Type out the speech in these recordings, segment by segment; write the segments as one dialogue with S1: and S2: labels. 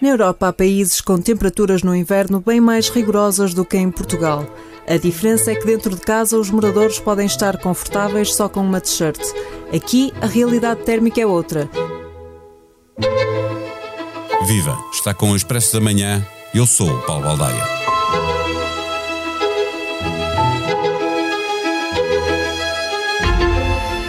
S1: Na Europa há países com temperaturas no inverno bem mais rigorosas do que em Portugal. A diferença é que dentro de casa os moradores podem estar confortáveis só com uma t-shirt. Aqui a realidade térmica é outra.
S2: Viva! Está com o Expresso da Manhã. Eu sou o Paulo Baldaia.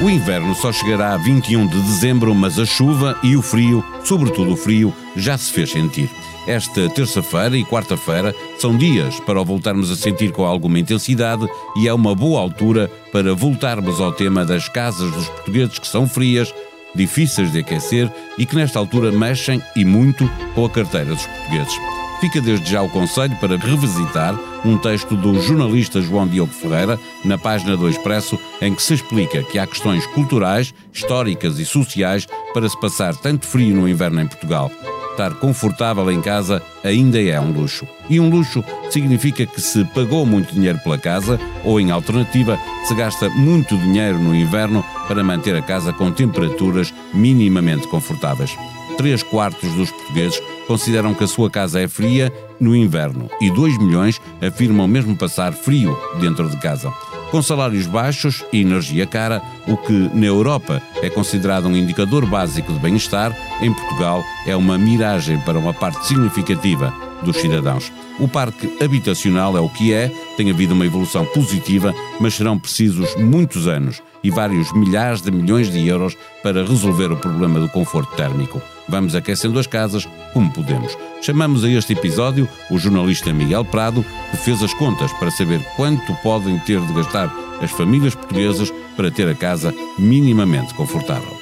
S2: O inverno só chegará a 21 de dezembro, mas a chuva e o frio, sobretudo o frio, já se fez sentir. Esta terça-feira e quarta-feira são dias para o voltarmos a sentir com alguma intensidade e é uma boa altura para voltarmos ao tema das casas dos portugueses que são frias, difíceis de aquecer e que nesta altura mexem e muito com a carteira dos portugueses. Fica desde já o conselho para revisitar um texto do jornalista João Diogo Ferreira, na página do Expresso, em que se explica que há questões culturais, históricas e sociais para se passar tanto frio no inverno em Portugal. Estar confortável em casa ainda é um luxo. E um luxo significa que se pagou muito dinheiro pela casa, ou em alternativa, se gasta muito dinheiro no inverno para manter a casa com temperaturas minimamente confortáveis. Três quartos dos portugueses consideram que a sua casa é fria no inverno e 2 milhões afirmam mesmo passar frio dentro de casa. Com salários baixos e energia cara, o que na Europa é considerado um indicador básico de bem-estar, em Portugal é uma miragem para uma parte significativa dos cidadãos. O parque habitacional é o que é, tem havido uma evolução positiva, mas serão precisos muitos anos e vários milhares de milhões de euros para resolver o problema do conforto térmico. Vamos aquecendo as casas como podemos. Chamamos a este episódio o jornalista Miguel Prado, que fez as contas para saber quanto podem ter de gastar as famílias portuguesas para ter a casa minimamente confortável.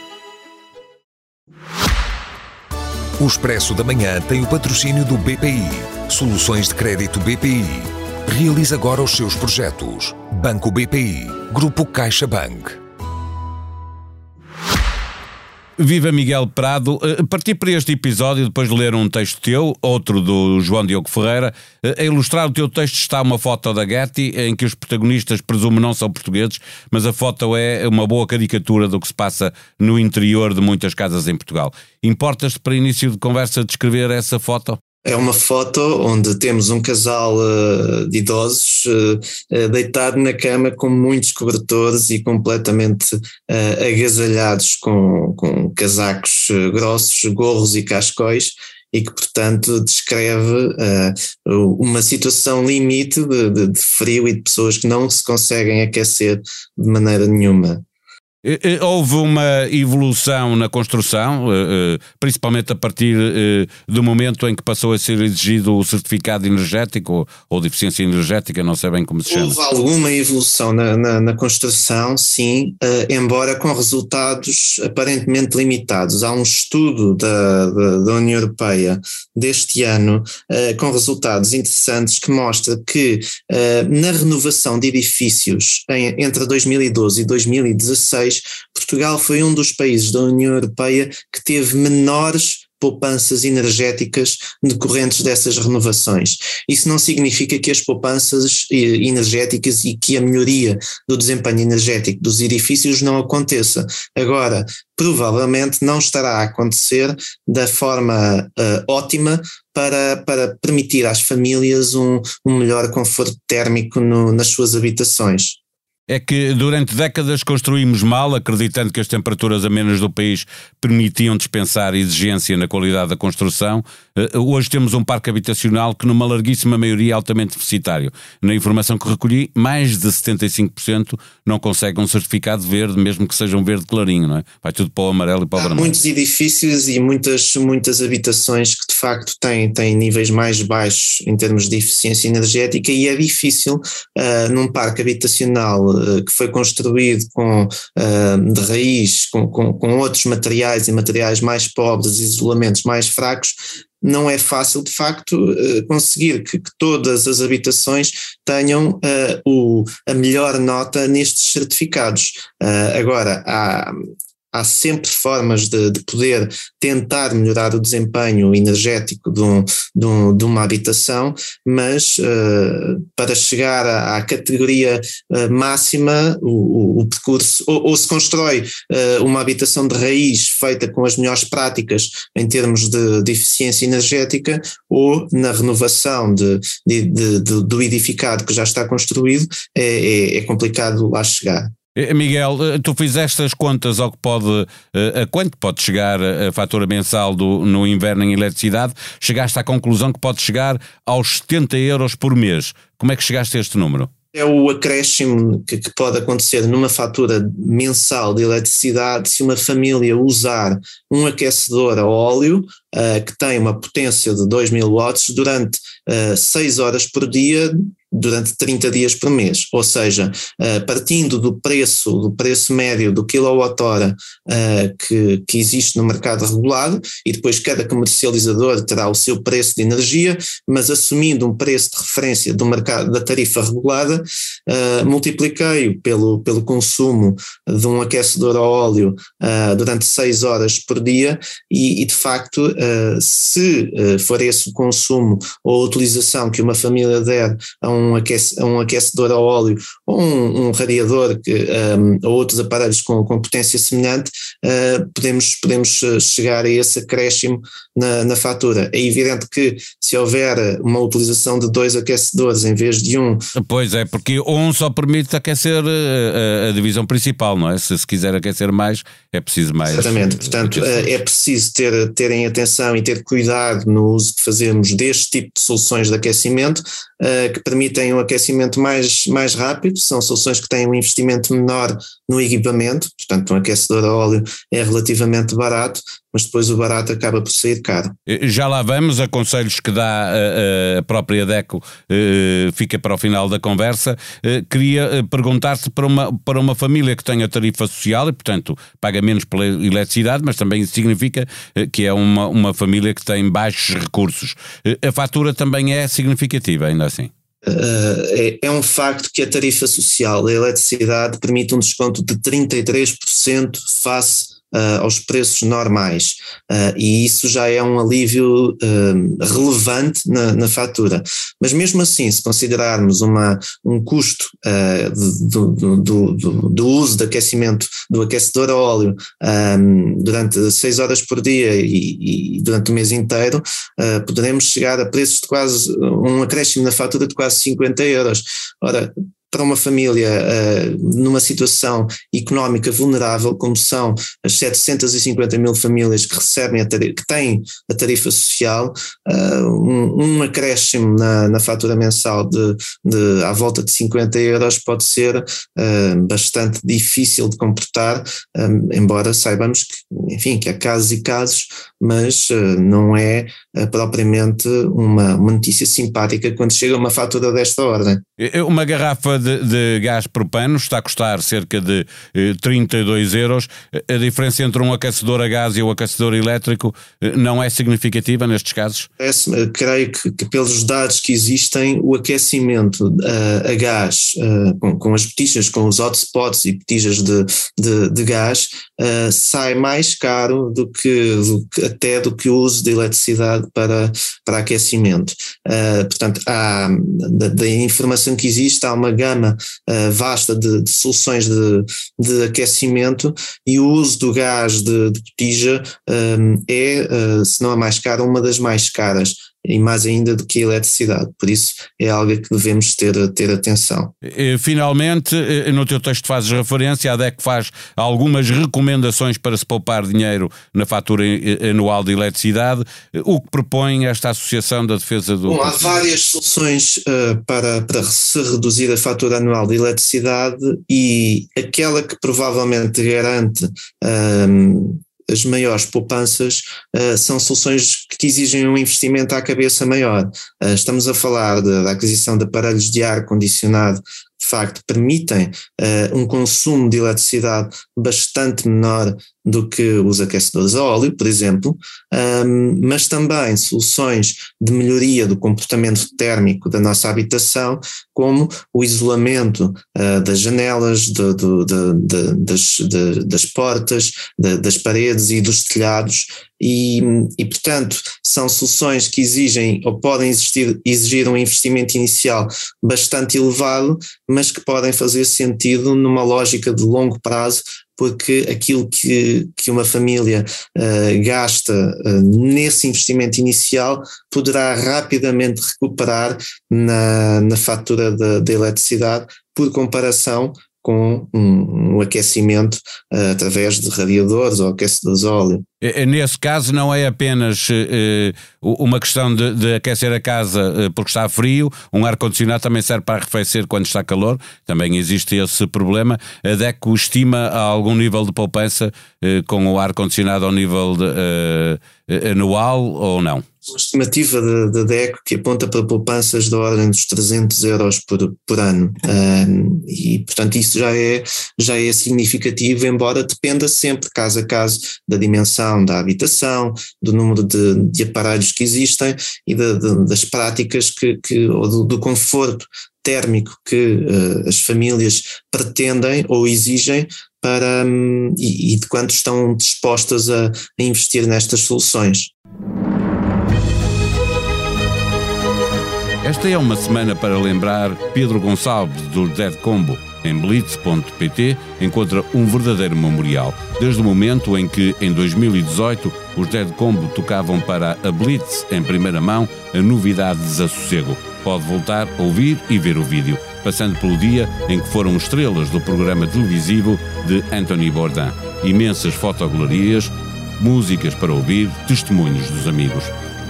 S3: O Expresso da Manhã tem o patrocínio do BPI. Soluções de crédito BPI. Realize agora os seus projetos. Banco BPI. Grupo CaixaBank.
S2: Viva Miguel Prado. Uh, parti para este episódio depois de ler um texto teu, outro do João Diogo Ferreira. Uh, a ilustrar o teu texto está uma foto da Getty em que os protagonistas, presumo, não são portugueses, mas a foto é uma boa caricatura do que se passa no interior de muitas casas em Portugal. Importas-te para início de conversa descrever essa foto?
S4: É uma foto onde temos um casal uh, de idosos uh, deitado na cama com muitos cobertores e completamente uh, agasalhados com, com casacos grossos, gorros e cascóis, e que, portanto, descreve uma situação limite de, de, de frio e de pessoas que não se conseguem aquecer de maneira nenhuma.
S2: Eh, eh, houve uma evolução na construção, eh, principalmente a partir do momento em que passou a ser exigido o certificado energético ou de eficiência energética, não sei bem como se chama.
S4: Houve alguma evolução na, na, na construção, sim, embora com resultados aparentemente limitados. Há um estudo da, da, da União Europeia deste ano com resultados interessantes que mostra que na renovação de edifícios entre 2012 e 2016 Portugal foi um dos países da União Europeia que teve menores poupanças energéticas decorrentes dessas renovações. Isso não significa que as poupanças eh, energéticas e que a melhoria do desempenho energético dos edifícios não aconteça. Agora, provavelmente não estará a acontecer da forma uh, ótima para, para permitir às famílias um, um melhor conforto térmico no, nas suas habitações
S2: é que durante décadas construímos mal, acreditando que as temperaturas amenas do país permitiam dispensar exigência na qualidade da construção. Eh, hoje temos um parque habitacional que, numa larguíssima maioria, é altamente deficitário. Na informação que recolhi, mais de 75% não conseguem um certificado verde, mesmo que seja um verde clarinho, não é? Vai tudo para o amarelo e para o vermelho.
S4: Há muitos edifícios e muitas, muitas habitações que, de facto, têm, têm níveis mais baixos em termos de eficiência energética e é difícil, uh, num parque habitacional que foi construído com, eh, de raiz, com, com, com outros materiais e materiais mais pobres, isolamentos mais fracos, não é fácil, de facto, eh, conseguir que, que todas as habitações tenham uh, o, a melhor nota nestes certificados. Uh, agora, há, há sempre formas de, de, poder tentar melhorar o desempenho energético de, um, de, um, de uma habitação, mas uh, para chegar à, à categoria uh, máxima, o, o, o percurso, ou, ou, se constrói uh, uma habitação de raiz feita com as melhores práticas em termos de, de eficiência energética, ou na renovação de, do edificado que já está construído, é, é, é complicado lá chegar.
S2: Eh, Miguel, eh, tu fizeste as contas ao que pode, eh, a quanto pode chegar a fatura mensal do, no inverno em eletricidade, chegaste à conclusão que pode chegar aos 70 euros por mês. Como é que chegaste a este número?
S4: É o acréscimo que, que, pode acontecer numa fatura mensal de eletricidade se uma família usar um aquecedor a óleo uh, que tem uma potência de 2 mil watts durante uh, 6 horas por dia durante 30 dias por mês, ou seja, uh, partindo do preço, do preço médio do quilowatt-hora uh, que, que existe no mercado regulado, e depois cada comercializador terá o seu preço de energia, mas assumindo um preço de referência do mercado da tarifa regulada, uh, multipliquei-o pelo, pelo consumo de um aquecedor a óleo durante 6 horas por dia, e, e de facto, se for esse o consumo ou a utilização que uma família der a um um, aquece, um aquecedor a óleo ou um, um radiador que, um, ou outros aparelhos com, com potência semelhante, uh, podemos, podemos eh, chegar a esse acréscimo na, na fatura. É evidente que se houver uma utilização de dois aquecedores em vez de um.
S2: Pois é, porque um só permite aquecer a, eh, a divisão principal, não é? Se, se quiser aquecer mais, é preciso mais.
S4: Exatamente, portanto, é preciso ter, terem atenção e ter cuidado no uso que fazemos deste tipo de soluções de aquecimento, uh, que permitem um aquecimento mais, mais rápido, são soluções que têm um investimento menor no equipamento, portanto um aquecedor a óleo é relativamente barato, mas depois o barato acaba por sair caro.
S2: Eh, já lá vamos, a conselhos que dá eh, a, própria DECO fica para o final da conversa. Queria perguntar-te para uma, para uma família que tenha tarifa social e, portanto, paga menos pela eletricidade, mas também significa que é uma, uma família que tem baixos recursos. A fatura também é significativa, ainda assim.
S4: Uh, é, é, um facto que a tarifa social da eletricidade permite um desconto de 33% face uh, aos preços normais. Uh, e isso já é um alívio uh, relevante na, na, fatura. Mas mesmo assim, se considerarmos uma, um custo do, do, do, do, uso de aquecimento do aquecedor a óleo um, durante 6 horas por dia e, e durante o mês inteiro, poderemos chegar a preços de quase um acréscimo na fatura de quase 50 euros. Ora, para uma família uh, numa situação económica vulnerável, como são as 750 mil famílias que recebem, a tarifa, que têm a tarifa social, uh, um, um, acréscimo na, na fatura mensal de, de, à volta de 50 euros pode ser uh, bastante difícil de comportar, embora saibamos que, enfim, que há casos e casos, mas não é propriamente uma, uma notícia simpática quando chega uma fatura desta ordem.
S2: Uma garrafa de, de, gás propano está a custar cerca de eh, 32 euros. A diferença entre um aquecedor a gás e o um aquecedor elétrico eh, não é significativa nestes casos?
S4: creio que, que, pelos dados que existem, o aquecimento uh, a gás, uh, com, com, as petijas, com os hotspots e petijas de, de, de gás, uh, sai mais caro do que, do que, até do que o uso de eletricidade para, para aquecimento. portanto, há, da, da informação que existe, há uma gama gama uh, vasta de, de soluções de, de, aquecimento e o uso do gás de, de botija um, eh, é, uh, se não a mais cara, uma das mais caras e mais ainda do que a eletricidade. Por isso é algo que devemos ter, ter atenção.
S2: Finalmente, no teu texto fazes referência, a DEC faz algumas recomendações para se poupar dinheiro na fatura anual de eletricidade. O que propõe esta Associação da Defesa do...
S4: Bom, há várias soluções uh, para, para se reduzir a fatura anual de eletricidade e aquela que provavelmente garante uh, as maiores poupanças uh, são soluções que exigem um investimento à cabeça maior. Uh, estamos a falar de, da aquisição de aparelhos de ar condicionado de facto permitem uh, um consumo de eletricidade bastante menor do que os aquecedores a óleo, por exemplo, um, mas também soluções de melhoria do comportamento térmico da nossa habitação, como o isolamento uh, das janelas, de, de, de, das, das, portas, das paredes e dos telhados, e, e, portanto, são soluções que exigem ou podem existir, exigir um investimento inicial bastante elevado, mas que podem fazer sentido numa lógica de longo prazo, porque aquilo que, que uma família uh, gasta uh, nesse investimento inicial poderá rapidamente recuperar na, na fatura da, da eletricidade, por comparação com um, um aquecimento uh, através de radiadores ou aquecedores a óleo.
S2: Nesse caso, não é apenas uh, uma questão de, de, aquecer a casa uh, porque está frio, um ar-condicionado também serve para arrefecer quando está calor, também existe esse problema. A DECO estima algum nível de poupança com o ar-condicionado ao nível de, anual ou não?
S4: Uma estimativa da DECO que aponta para poupanças da ordem dos 300 euros por, por ano. e, portanto, isso já é, já é significativo, embora dependa sempre, caso a caso, da dimensão da habitação, do número de, de aparelhos que existem e de, das práticas que, que ou do, do conforto térmico que uh, as famílias pretendem ou exigem para, um, e, e, de quanto estão dispostas a, a investir nestas soluções.
S2: Esta é uma semana para lembrar Pedro Gonçalves do Dead Combo em blitz.pt encontra um verdadeiro memorial, desde o momento em que, em 2018, os Dead Combo tocavam para a Blitz em primeira mão a novidade Desassossego. Pode voltar a ouvir e ver o vídeo, passando pelo dia em que foram estrelas do programa televisivo de Anthony Bourdain. Imensas fotogaleриas, músicas para ouvir, testemunhos dos amigos.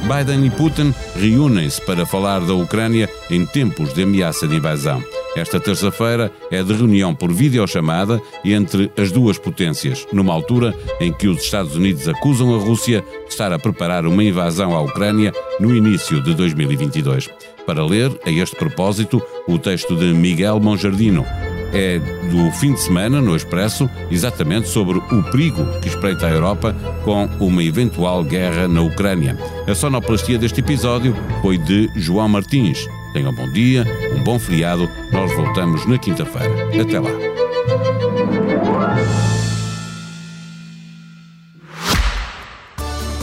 S2: Biden e Putin reúnem-se para falar da Ucrânia em tempos de ameaça de invasão. Esta terça-feira é de reunião por videochamada entre as duas potências, numa altura em que os Estados Unidos acusam a Rússia de estar a preparar uma invasão à Ucrânia no início de 2022. Para ler, a este propósito, o texto de Miguel Monjardino, é do fim de semana no Expresso, exatamente sobre o perigo que espreita a Europa com uma eventual guerra na Ucrânia. A sonoplastia deste episódio foi de João Martins. Tenham um bom dia, um bom feriado. Nós voltamos na quinta-feira. Até lá.